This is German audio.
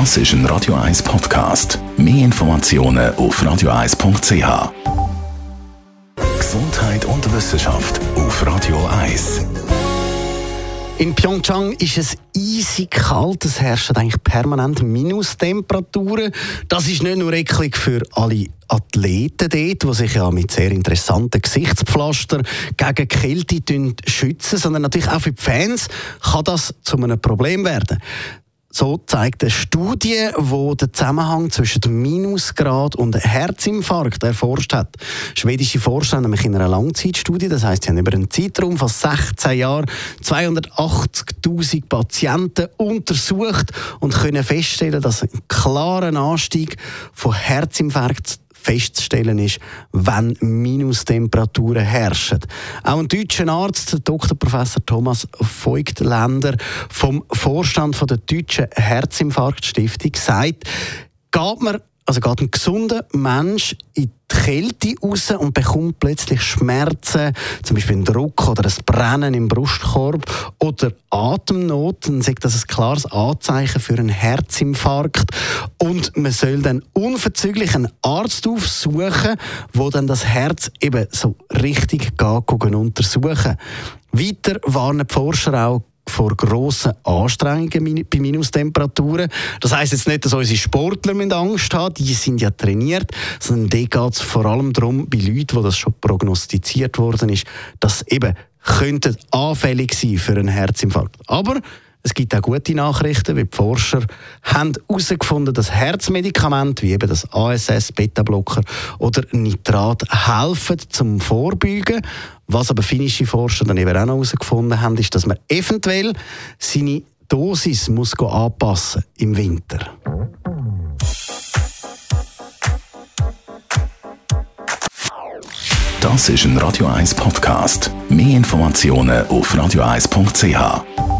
Das ist ein Radio 1 Podcast. Mehr Informationen auf radio1.ch. Gesundheit und Wissenschaft auf Radio 1. In Pyeongchang ist es eisig kalt. Es herrschen eigentlich permanent Minustemperaturen. Das ist nicht nur eklig für alle Athleten dort, die sich ja mit sehr interessanten Gesichtspflaster gegen Kälte schützen, sondern natürlich auch für die Fans kann das zu einem Problem werden. So zeigt eine Studie, die den Zusammenhang zwischen dem Minusgrad und Herzinfarkt erforscht hat. Schwedische Forscher haben nämlich in einer Langzeitstudie, das heißt, sie haben über einen Zeitraum von 16 Jahren 280.000 Patienten untersucht und können feststellen, dass ein klarer Anstieg von Herzinfarkt festzustellen ist, wenn Minustemperaturen herrschen. Auch ein deutscher Arzt, Dr. Professor Thomas Voigtländer vom Vorstand der Deutschen Herzinfarktstiftung, sagt, geht man also geht ein gesunder Mensch in die Kälte raus und bekommt plötzlich Schmerzen, zum Beispiel einen Druck oder ein Brennen im Brustkorb oder Atemnot, dann sagt das ein klares Anzeichen für einen Herzinfarkt. Und man soll dann unverzüglich einen Arzt aufsuchen, wo dann das Herz eben so richtig geht, untersuchen. Weiter warnen die Forscher auch vor grossen Anstrengungen bei Minustemperaturen. Das heisst jetzt nicht, dass unsere Sportler Angst haben, die sind ja trainiert, sondern da geht es vor allem darum, bei Leuten, wo das schon prognostiziert worden ist, dass eben könnten anfällig sein für einen Herzinfarkt. Aber es gibt auch gute Nachrichten, weil die Forscher haben herausgefunden, dass Herzmedikamente wie eben das ASS, Beta-Blocker oder Nitrat helfen zum Vorbeugen. Was aber finnische Forscher dann eben auch noch herausgefunden haben, ist, dass man eventuell seine Dosis muss anpassen im Winter. Das ist ein Radio 1 Podcast. Mehr Informationen auf radio1.ch.